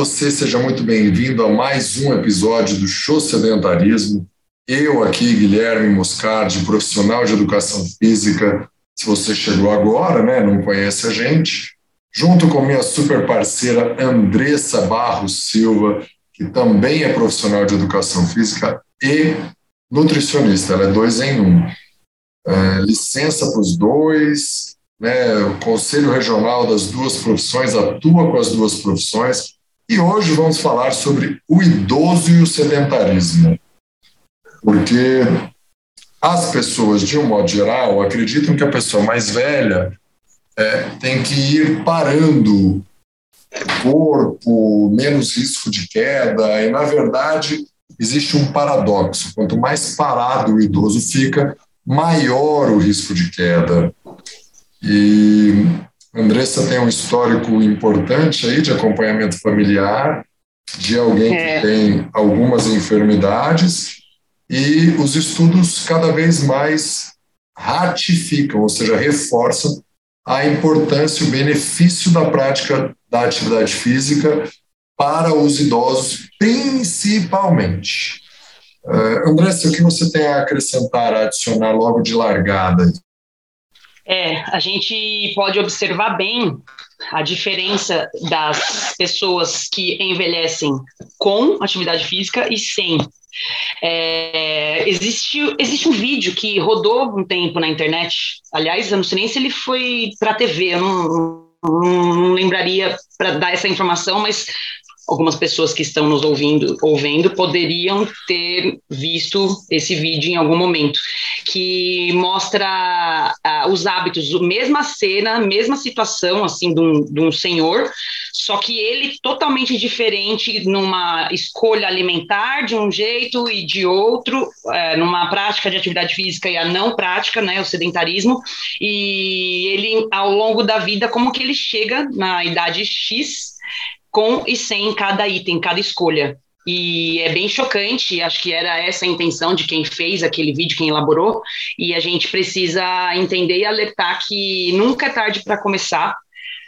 você, seja muito bem-vindo a mais um episódio do Show Sedentarismo. Eu aqui, Guilherme Moscardi, profissional de educação física. Se você chegou agora, né, não conhece a gente, junto com minha super parceira Andressa Barros Silva, que também é profissional de educação física e nutricionista. Ela é dois em um. É, licença para os dois, né, o Conselho Regional das duas profissões atua com as duas profissões. E hoje vamos falar sobre o idoso e o sedentarismo. Porque as pessoas, de um modo geral, acreditam que a pessoa mais velha é, tem que ir parando o corpo, menos risco de queda, e na verdade existe um paradoxo: quanto mais parado o idoso fica, maior o risco de queda. E Andressa tem um histórico importante aí de acompanhamento familiar, de alguém é. que tem algumas enfermidades, e os estudos cada vez mais ratificam, ou seja, reforçam a importância e o benefício da prática da atividade física para os idosos, principalmente. Uh, Andressa, o que você tem a acrescentar, a adicionar logo de largada? É, a gente pode observar bem a diferença das pessoas que envelhecem com atividade física e sem. É, existe, existe um vídeo que rodou um tempo na internet. Aliás, eu não sei nem se ele foi para a TV, eu não, não, não lembraria para dar essa informação, mas algumas pessoas que estão nos ouvindo, ouvindo poderiam ter visto esse vídeo em algum momento, que mostra uh, os hábitos, mesma cena, mesma situação, assim, de um, de um senhor, só que ele totalmente diferente numa escolha alimentar de um jeito e de outro, uh, numa prática de atividade física e a não prática, né, o sedentarismo, e ele, ao longo da vida, como que ele chega na idade X, com e sem cada item, cada escolha. E é bem chocante, acho que era essa a intenção de quem fez aquele vídeo, quem elaborou, e a gente precisa entender e alertar que nunca é tarde para começar.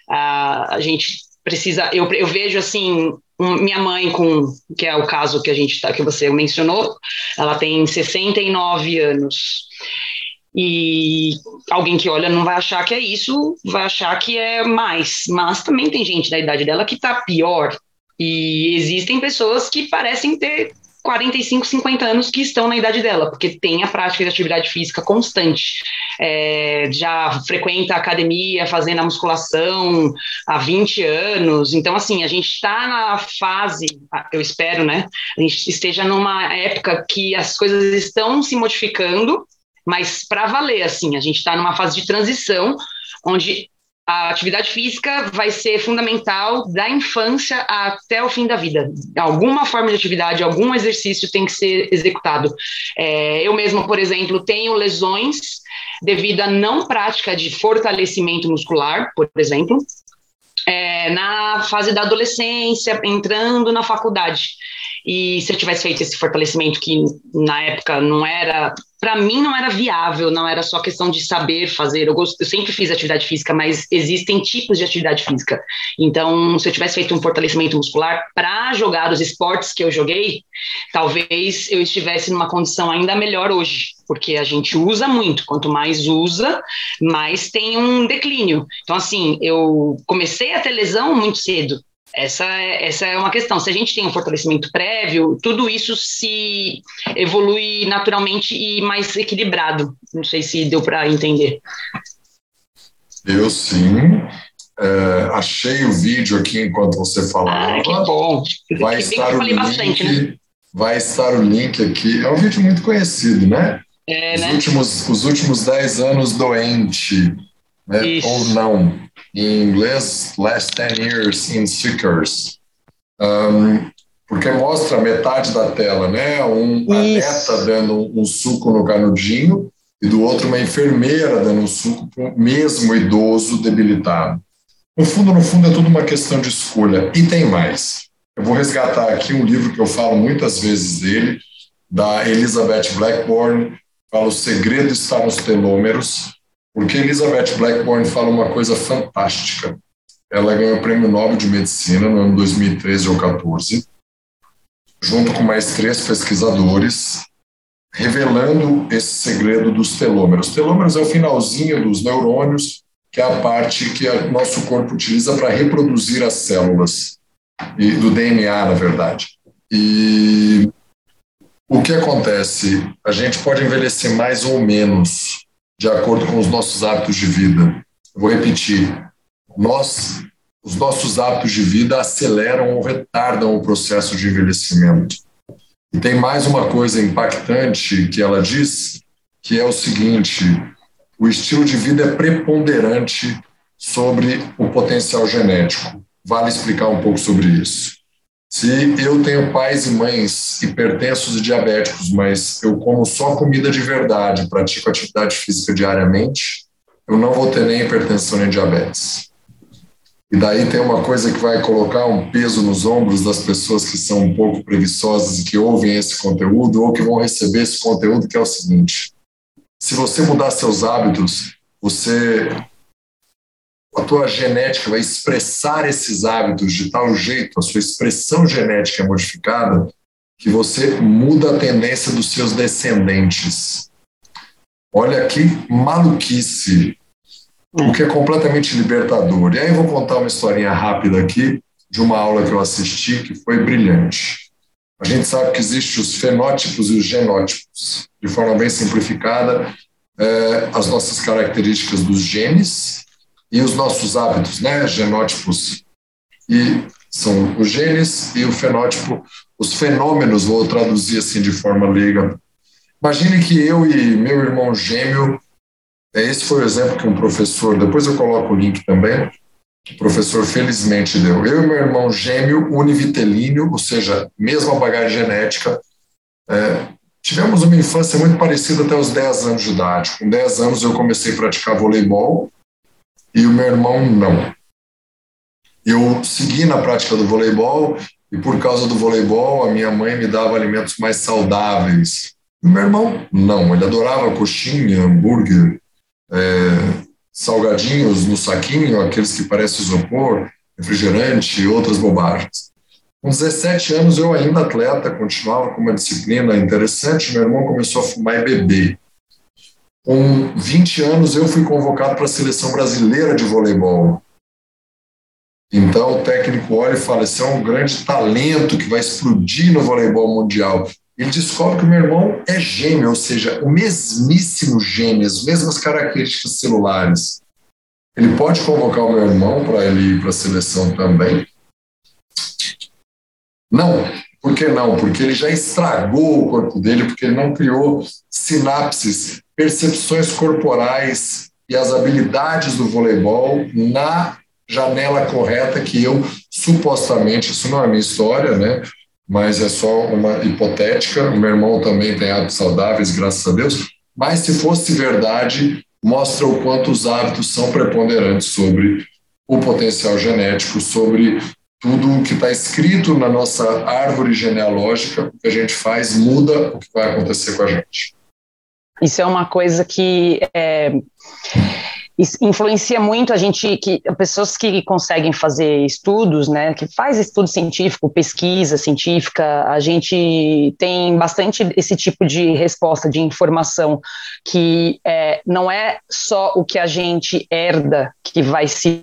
Uh, a gente precisa, eu, eu vejo assim, um, minha mãe com, que é o caso que a gente tá, que você mencionou, ela tem 69 anos. E alguém que olha não vai achar que é isso, vai achar que é mais. Mas também tem gente da idade dela que está pior. E existem pessoas que parecem ter 45, 50 anos que estão na idade dela, porque tem a prática de atividade física constante. É, já frequenta a academia, fazendo a musculação há 20 anos. Então, assim, a gente está na fase, eu espero, né? A gente esteja numa época que as coisas estão se modificando mas para valer, assim, a gente está numa fase de transição onde a atividade física vai ser fundamental da infância até o fim da vida. Alguma forma de atividade, algum exercício tem que ser executado. É, eu mesmo, por exemplo, tenho lesões devido à não prática de fortalecimento muscular, por exemplo, é, na fase da adolescência, entrando na faculdade. E se eu tivesse feito esse fortalecimento que na época não era, para mim não era viável, não era só questão de saber fazer. Eu, gosto, eu sempre fiz atividade física, mas existem tipos de atividade física. Então, se eu tivesse feito um fortalecimento muscular para jogar os esportes que eu joguei, talvez eu estivesse numa condição ainda melhor hoje, porque a gente usa muito. Quanto mais usa, mais tem um declínio. Então, assim, eu comecei a ter lesão muito cedo. Essa é, essa é uma questão. Se a gente tem um fortalecimento prévio, tudo isso se evolui naturalmente e mais equilibrado. Não sei se deu para entender. Eu sim. É, achei o vídeo aqui enquanto você falava. Ah, que bom. Vai que estar o link. Bastante, né? Vai estar o link aqui. É um vídeo muito conhecido, né? É, os, né? Últimos, os últimos 10 anos doente, né? ou não em inglês, Last 10 Years in Seekers, um, porque mostra metade da tela, né? Um, a neta dando um, um suco no canudinho e do outro uma enfermeira dando um suco para o mesmo idoso debilitado. No fundo, no fundo, é tudo uma questão de escolha. E tem mais. Eu vou resgatar aqui um livro que eu falo muitas vezes dele, da Elizabeth Blackburn, fala O Segredo está nos Telômeros, porque Elizabeth Blackburn fala uma coisa fantástica. ela ganhou o Prêmio Nobel de Medicina no ano 2013 ou 14, junto com mais três pesquisadores, revelando esse segredo dos telômeros. Telômeros é o finalzinho dos neurônios, que é a parte que o nosso corpo utiliza para reproduzir as células, e do DNA, na verdade. E o que acontece? A gente pode envelhecer mais ou menos, de acordo com os nossos hábitos de vida. vou repetir. Nós, os nossos hábitos de vida aceleram ou retardam o processo de envelhecimento. E tem mais uma coisa impactante que ela diz, que é o seguinte: o estilo de vida é preponderante sobre o potencial genético. Vale explicar um pouco sobre isso. Se eu tenho pais e mães hipertensos e diabéticos, mas eu como só comida de verdade, pratico atividade física diariamente, eu não vou ter nem hipertensão nem diabetes. E daí tem uma coisa que vai colocar um peso nos ombros das pessoas que são um pouco preguiçosas e que ouvem esse conteúdo ou que vão receber esse conteúdo, que é o seguinte: se você mudar seus hábitos, você a tua genética vai expressar esses hábitos de tal jeito, a sua expressão genética é modificada, que você muda a tendência dos seus descendentes. Olha que maluquice o que é completamente libertador. E aí eu vou contar uma historinha rápida aqui de uma aula que eu assisti que foi brilhante. A gente sabe que existem os fenótipos e os genótipos. De forma bem simplificada, é, as nossas características dos genes e os nossos hábitos, né? Genótipos e são os genes e o fenótipo, os fenômenos, vou traduzir assim de forma leiga. Imagine que eu e meu irmão gêmeo é, esse foi o exemplo que um professor, depois eu coloco o link também, o professor felizmente deu. Eu e meu irmão gêmeo univitelíneo, ou seja, mesma bagagem genética, é, tivemos uma infância muito parecida até os 10 anos de idade. Com 10 anos eu comecei a praticar voleibol e o meu irmão não. Eu segui na prática do voleibol e por causa do voleibol a minha mãe me dava alimentos mais saudáveis. O meu irmão não, ele adorava coxinha, hambúrguer, é, salgadinhos no saquinho, aqueles que parecem isopor, refrigerante e outras bobagens. Com 17 anos, eu ainda atleta, continuava com uma disciplina interessante, meu irmão começou a fumar e beber. Com 20 anos, eu fui convocado para a seleção brasileira de voleibol. Então, o técnico olha e fala: esse é um grande talento que vai explodir no voleibol mundial ele descobre que o meu irmão é gêmeo, ou seja, o mesmíssimo gêmeo, as mesmas características celulares. Ele pode convocar o meu irmão para ele ir para a seleção também? Não. Por que não? Porque ele já estragou o corpo dele, porque ele não criou sinapses, percepções corporais e as habilidades do voleibol na janela correta que eu supostamente, isso não é minha história, né? mas é só uma hipotética. O meu irmão também tem hábitos saudáveis, graças a Deus. Mas se fosse verdade, mostra o quanto os hábitos são preponderantes sobre o potencial genético, sobre tudo o que está escrito na nossa árvore genealógica, o que a gente faz muda o que vai acontecer com a gente. Isso é uma coisa que é, influencia muito a gente que pessoas que conseguem fazer estudos, né, que faz estudo científico, pesquisa científica, a gente tem bastante esse tipo de resposta de informação que é, não é só o que a gente herda que vai se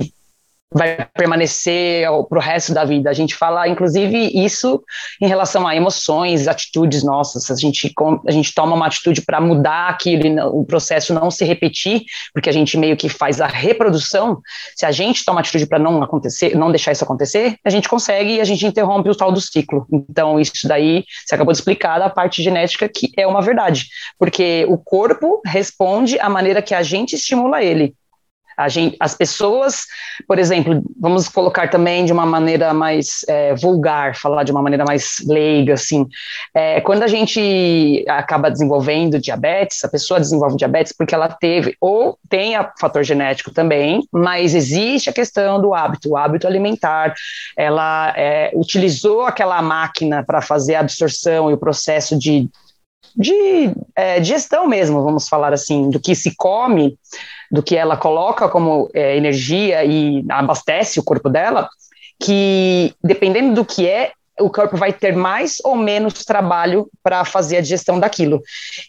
vai permanecer para o resto da vida. A gente fala, inclusive, isso em relação a emoções, atitudes nossas. A gente, a gente toma uma atitude para mudar aquilo o processo não se repetir, porque a gente meio que faz a reprodução. Se a gente toma atitude para não acontecer, não deixar isso acontecer, a gente consegue e a gente interrompe o tal do ciclo. Então, isso daí, você acabou de explicar da parte genética, que é uma verdade, porque o corpo responde à maneira que a gente estimula ele. Gente, as pessoas, por exemplo, vamos colocar também de uma maneira mais é, vulgar, falar de uma maneira mais leiga, assim, é, quando a gente acaba desenvolvendo diabetes, a pessoa desenvolve diabetes porque ela teve, ou tem a fator genético também, mas existe a questão do hábito, o hábito alimentar, ela é, utilizou aquela máquina para fazer a absorção e o processo de de é, digestão mesmo, vamos falar assim, do que se come, do que ela coloca como é, energia e abastece o corpo dela, que dependendo do que é, o corpo vai ter mais ou menos trabalho para fazer a digestão daquilo.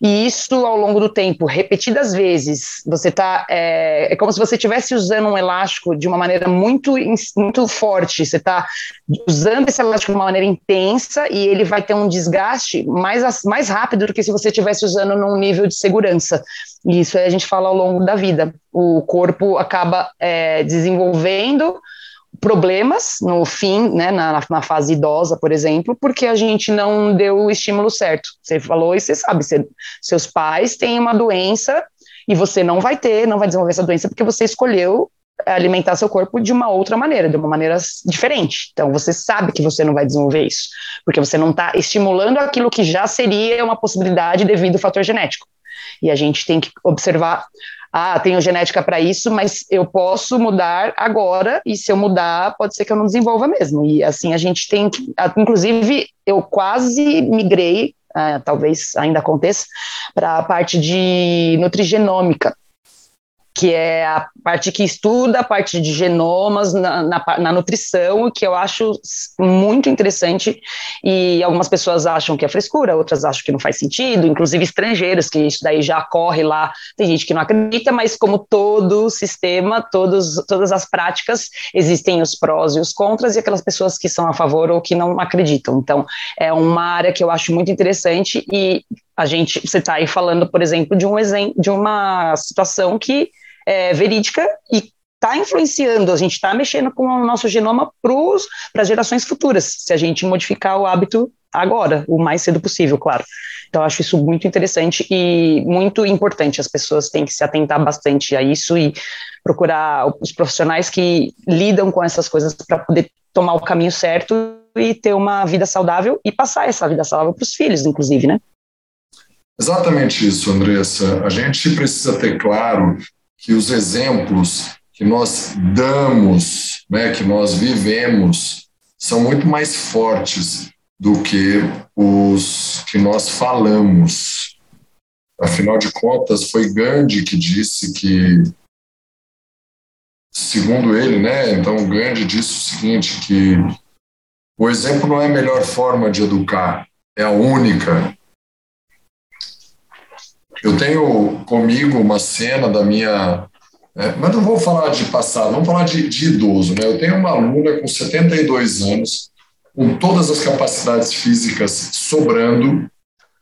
E isso ao longo do tempo, repetidas vezes, você está é, é, como se você estivesse usando um elástico de uma maneira muito, muito forte. Você está usando esse elástico de uma maneira intensa e ele vai ter um desgaste mais, mais rápido do que se você estivesse usando num nível de segurança. E isso a gente fala ao longo da vida. O corpo acaba é, desenvolvendo problemas no fim, né, na, na, fase idosa, por exemplo, porque a gente não deu o estímulo certo. Você falou e você sabe, seus pais têm uma doença e você não vai ter, não vai desenvolver essa doença porque você escolheu alimentar seu corpo de uma outra maneira, de uma maneira diferente. Então você sabe que você não vai desenvolver isso, porque você não está estimulando aquilo que já seria uma possibilidade devido ao fator genético. E a gente tem que observar ah, tenho genética para isso, mas eu posso mudar agora, e se eu mudar, pode ser que eu não desenvolva mesmo. E assim a gente tem que, inclusive, eu quase migrei, ah, talvez ainda aconteça, para a parte de nutrigenômica que é a parte que estuda a parte de genomas na, na, na, nutrição, que eu acho muito interessante, e algumas pessoas acham que é frescura, outras acham que não faz sentido, inclusive estrangeiros, que isso daí já corre lá, tem gente que não acredita, mas como todo sistema, todos, todas as práticas, existem os prós e os contras, e aquelas pessoas que são a favor ou que não acreditam. Então, é uma área que eu acho muito interessante, e a gente, você está aí falando, por exemplo, de um exemplo, de uma situação que é verídica e está influenciando, a gente está mexendo com o nosso genoma para gerações futuras, se a gente modificar o hábito agora, o mais cedo possível, claro. Então, acho isso muito interessante e muito importante. As pessoas têm que se atentar bastante a isso e procurar os profissionais que lidam com essas coisas para poder tomar o caminho certo e ter uma vida saudável e passar essa vida saudável para os filhos, inclusive, né? Exatamente isso, Andressa. A gente precisa ter claro que os exemplos que nós damos, né, que nós vivemos, são muito mais fortes do que os que nós falamos. Afinal de contas, foi Gandhi que disse que, segundo ele, né, então Gandhi disse o seguinte, que o exemplo não é a melhor forma de educar, é a única. Eu tenho comigo uma cena da minha. É, mas não vou falar de passado, vamos falar de, de idoso. Né? Eu tenho uma aluna com 72 anos, com todas as capacidades físicas sobrando,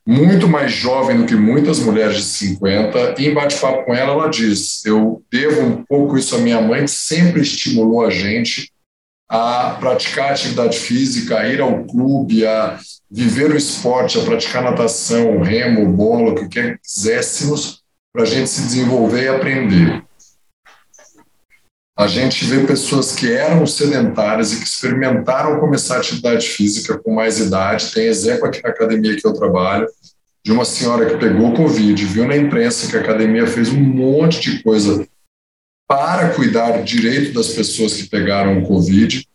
muito mais jovem do que muitas mulheres de 50, e em bate-papo com ela, ela diz: Eu devo um pouco isso à minha mãe, que sempre estimulou a gente a praticar atividade física, a ir ao clube, a viver o esporte, a praticar natação, remo, bola, o que quer que quiséssemos, para a gente se desenvolver e aprender. A gente vê pessoas que eram sedentárias e que experimentaram começar a atividade física com mais idade. Tem exemplo aqui na academia que eu trabalho, de uma senhora que pegou Covid, viu na imprensa que a academia fez um monte de coisa para cuidar direito das pessoas que pegaram o Covid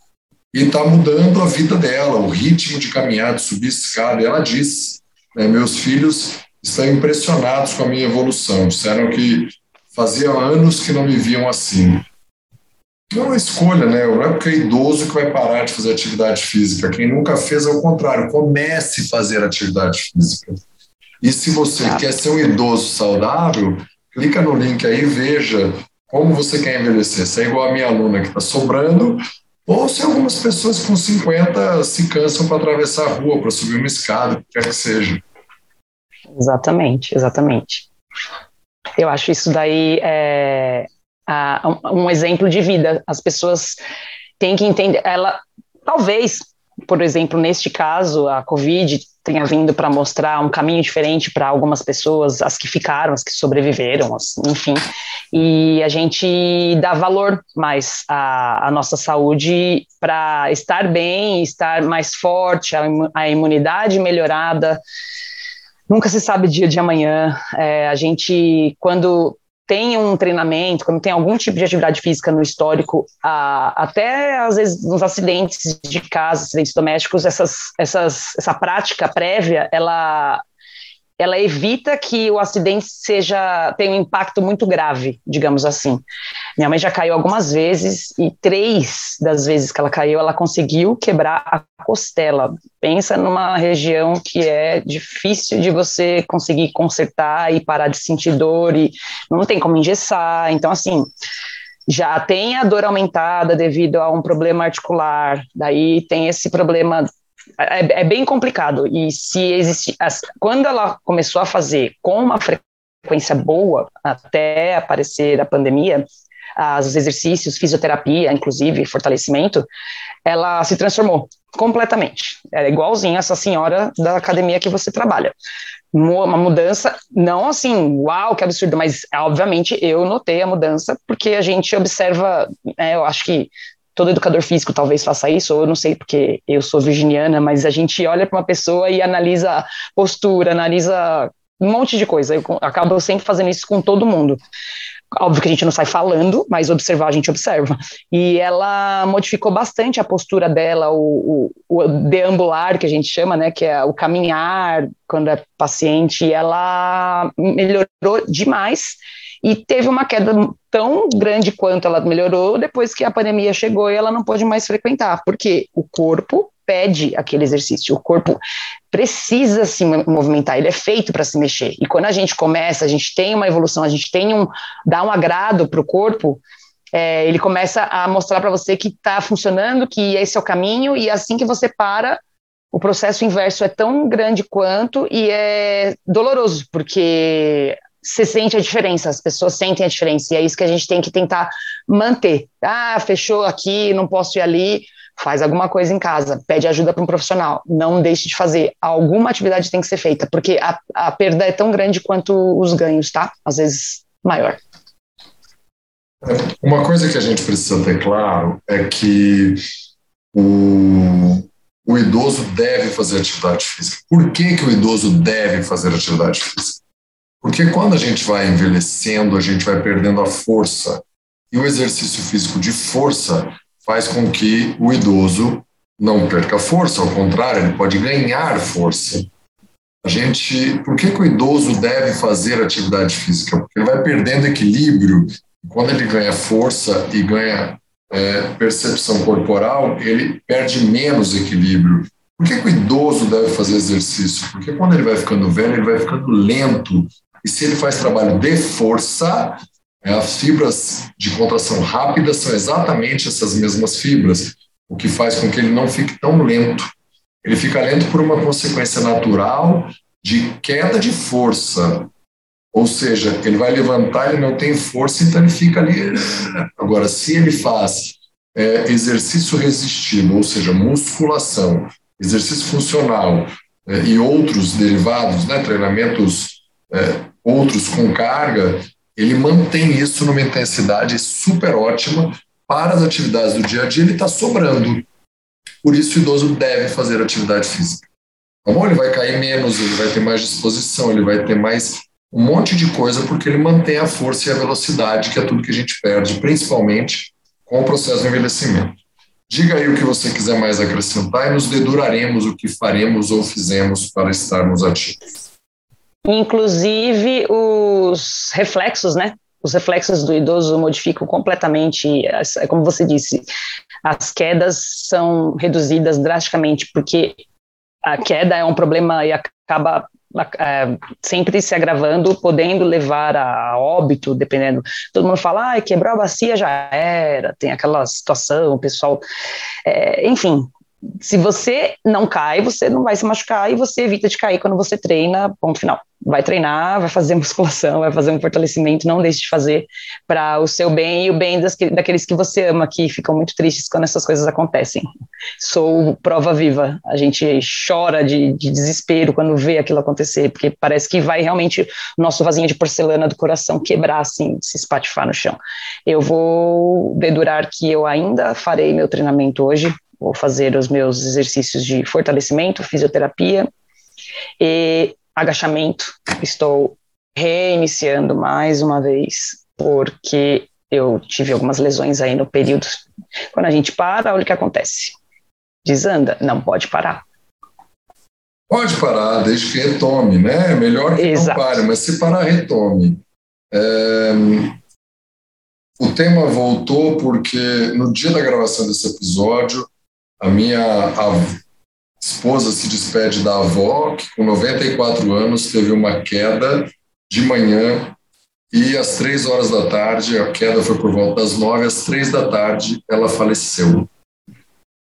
e está mudando a vida dela, o ritmo de caminhar, de subir escada. E ela diz: né, meus filhos estão impressionados com a minha evolução. Disseram que fazia anos que não me viam assim. É uma escolha, né? Não é porque é idoso que vai parar de fazer atividade física. Quem nunca fez, ao contrário, comece a fazer atividade física. E se você quer ser um idoso saudável, clica no link aí e veja como você quer envelhecer. Se é igual a minha aluna que está sobrando, ou se algumas pessoas com 50 se cansam para atravessar a rua, para subir uma escada, quer que seja. Exatamente, exatamente. Eu acho isso daí é, um exemplo de vida. As pessoas têm que entender. Ela, talvez, por exemplo, neste caso, a Covid tenha vindo para mostrar um caminho diferente para algumas pessoas, as que ficaram, as que sobreviveram, enfim, e a gente dá valor mais à, à nossa saúde para estar bem, estar mais forte, a, a, imunidade melhorada. Nunca se sabe dia de amanhã. É, a gente, quando tem um treinamento, quando tem algum tipo de atividade física no histórico, a, até às vezes nos acidentes de casa, acidentes domésticos, essas, essas, essa prática prévia, ela ela evita que o acidente seja tenha um impacto muito grave, digamos assim. Minha mãe já caiu algumas vezes e três das vezes que ela caiu, ela conseguiu quebrar a costela. Pensa numa região que é difícil de você conseguir consertar e parar de sentir dor e não tem como engessar. Então, assim, já tem a dor aumentada devido a um problema articular, daí tem esse problema é, é, bem complicado. E se existe, as, quando ela começou a fazer com uma frequência boa, até aparecer a pandemia, as, os exercícios, fisioterapia, inclusive fortalecimento, ela se transformou completamente. Era igualzinha essa senhora da academia que você trabalha. Uma mudança, não assim, uau, que absurdo, mas obviamente eu notei a mudança porque a gente observa, né, eu acho que todo educador físico talvez faça isso, ou eu não sei porque eu sou virginiana, mas a gente olha para uma pessoa e analisa postura, analisa um monte de coisa. Eu acabo sempre fazendo isso com todo mundo. Óbvio que a gente não sai falando, mas observar a gente observa. E ela modificou bastante a postura dela, o, o, o deambular, que a gente chama, né, que é o caminhar quando é paciente, ela melhorou demais e teve uma queda tão grande quanto ela melhorou depois que a pandemia chegou e ela não pôde mais frequentar, porque o corpo pede aquele exercício, o corpo precisa se movimentar, ele é feito para se mexer. E quando a gente começa, a gente tem uma evolução, a gente tem um dá um agrado para o corpo, é, ele começa a mostrar para você que está funcionando, que esse é o caminho, e assim que você para, o processo inverso é tão grande quanto e é doloroso, porque você sente a diferença, as pessoas sentem a diferença, e é isso que a gente tem que tentar manter. Ah, fechou aqui, não posso ir ali, faz alguma coisa em casa, pede ajuda para um profissional, não deixe de fazer. Alguma atividade tem que ser feita, porque a, a perda é tão grande quanto os ganhos, tá? Às vezes maior. Uma coisa que a gente precisa ter claro é que o, o idoso deve fazer atividade física. Por que, que o idoso deve fazer atividade física? Porque quando a gente vai envelhecendo, a gente vai perdendo a força. E o exercício físico de força faz com que o idoso não perca força, ao contrário, ele pode ganhar força. A gente, por que, que o idoso deve fazer atividade física? Porque ele vai perdendo equilíbrio. Quando ele ganha força e ganha é, percepção corporal, ele perde menos equilíbrio. Por que, que o idoso deve fazer exercício? Porque quando ele vai ficando velho, ele vai ficando lento, e se ele faz trabalho de força, é, as fibras de contração rápida são exatamente essas mesmas fibras, o que faz com que ele não fique tão lento. Ele fica lento por uma consequência natural de queda de força. Ou seja, ele vai levantar, ele não tem força, então ele fica ali. Agora, se ele faz é, exercício resistido, ou seja, musculação, exercício funcional é, e outros derivados, né, treinamentos é, outros com carga, ele mantém isso numa intensidade super ótima para as atividades do dia a dia, ele está sobrando. Por isso, o idoso deve fazer atividade física. Tá bom? Ele vai cair menos, ele vai ter mais disposição, ele vai ter mais um monte de coisa, porque ele mantém a força e a velocidade, que é tudo que a gente perde, principalmente com o processo de envelhecimento. Diga aí o que você quiser mais acrescentar e nos deduraremos o que faremos ou fizemos para estarmos ativos. Inclusive, os reflexos, né? Os reflexos do idoso modificam completamente, é como você disse, as quedas são reduzidas drasticamente, porque a queda é um problema e acaba é, sempre se agravando, podendo levar a óbito, dependendo. Todo mundo fala, ah, quebrou a bacia, já era, tem aquela situação, o pessoal. É, enfim, se você não cai, você não vai se machucar e você evita de cair quando você treina, ponto final. Vai treinar, vai fazer musculação, vai fazer um fortalecimento, não deixe de fazer para o seu bem e o bem das, daqueles que você ama, que ficam muito tristes quando essas coisas acontecem. Sou prova viva, a gente chora de, de desespero quando vê aquilo acontecer, porque parece que vai realmente o nosso vasinho de porcelana do coração quebrar, assim, se espatifar no chão. Eu vou dedurar que eu ainda farei meu treinamento hoje, vou fazer os meus exercícios de fortalecimento, fisioterapia e agachamento. Estou reiniciando mais uma vez, porque eu tive algumas lesões aí no período. Quando a gente para, olha o que acontece. Desanda, não pode parar. Pode parar, desde que retome, né? É melhor que Exato. não pare, mas se parar, retome. É... O tema voltou porque no dia da gravação desse episódio, a minha esposa se despede da avó, que com 94 anos teve uma queda de manhã e às três horas da tarde, a queda foi por volta das nove, às três da tarde ela faleceu.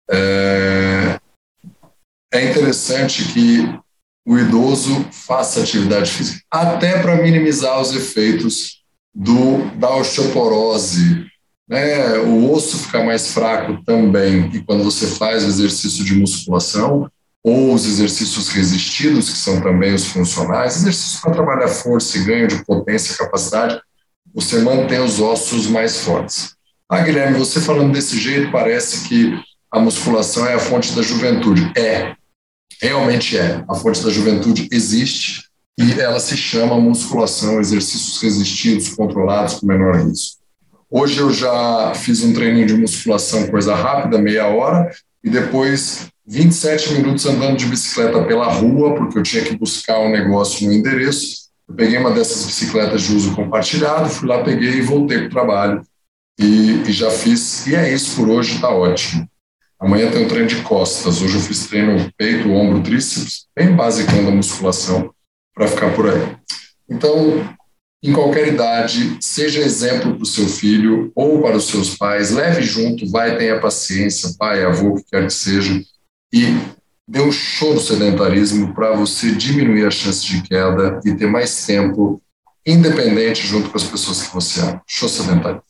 É, é interessante que o idoso faça atividade física, até para minimizar os efeitos do, da osteoporose. Né? O osso fica mais fraco também, e quando você faz exercício de musculação, ou os exercícios resistidos, que são também os funcionais, exercícios para trabalhar força e ganho de potência, capacidade, você mantém os ossos mais fortes. Ah, Guilherme, você falando desse jeito, parece que a musculação é a fonte da juventude. É, realmente é. A fonte da juventude existe e ela se chama musculação, exercícios resistidos, controlados com menor risco. Hoje eu já fiz um treininho de musculação, coisa rápida, meia hora, e depois 27 minutos andando de bicicleta pela rua, porque eu tinha que buscar um negócio no endereço. Eu peguei uma dessas bicicletas de uso compartilhado, fui lá, peguei e voltei para o trabalho. E, e, já fiz, e é isso por hoje, está ótimo. Amanhã tem um treino de costas. Hoje eu fiz treino peito, ombro, tríceps, bem básico da musculação, para ficar por aí. Então, em qualquer idade, seja exemplo para o seu filho ou para os seus pais, leve junto, vai, tenha paciência, pai, avô, que quer que seja, e dê um show no sedentarismo para você diminuir a chance de queda e ter mais tempo independente junto com as pessoas que você ama. Show sedentarismo.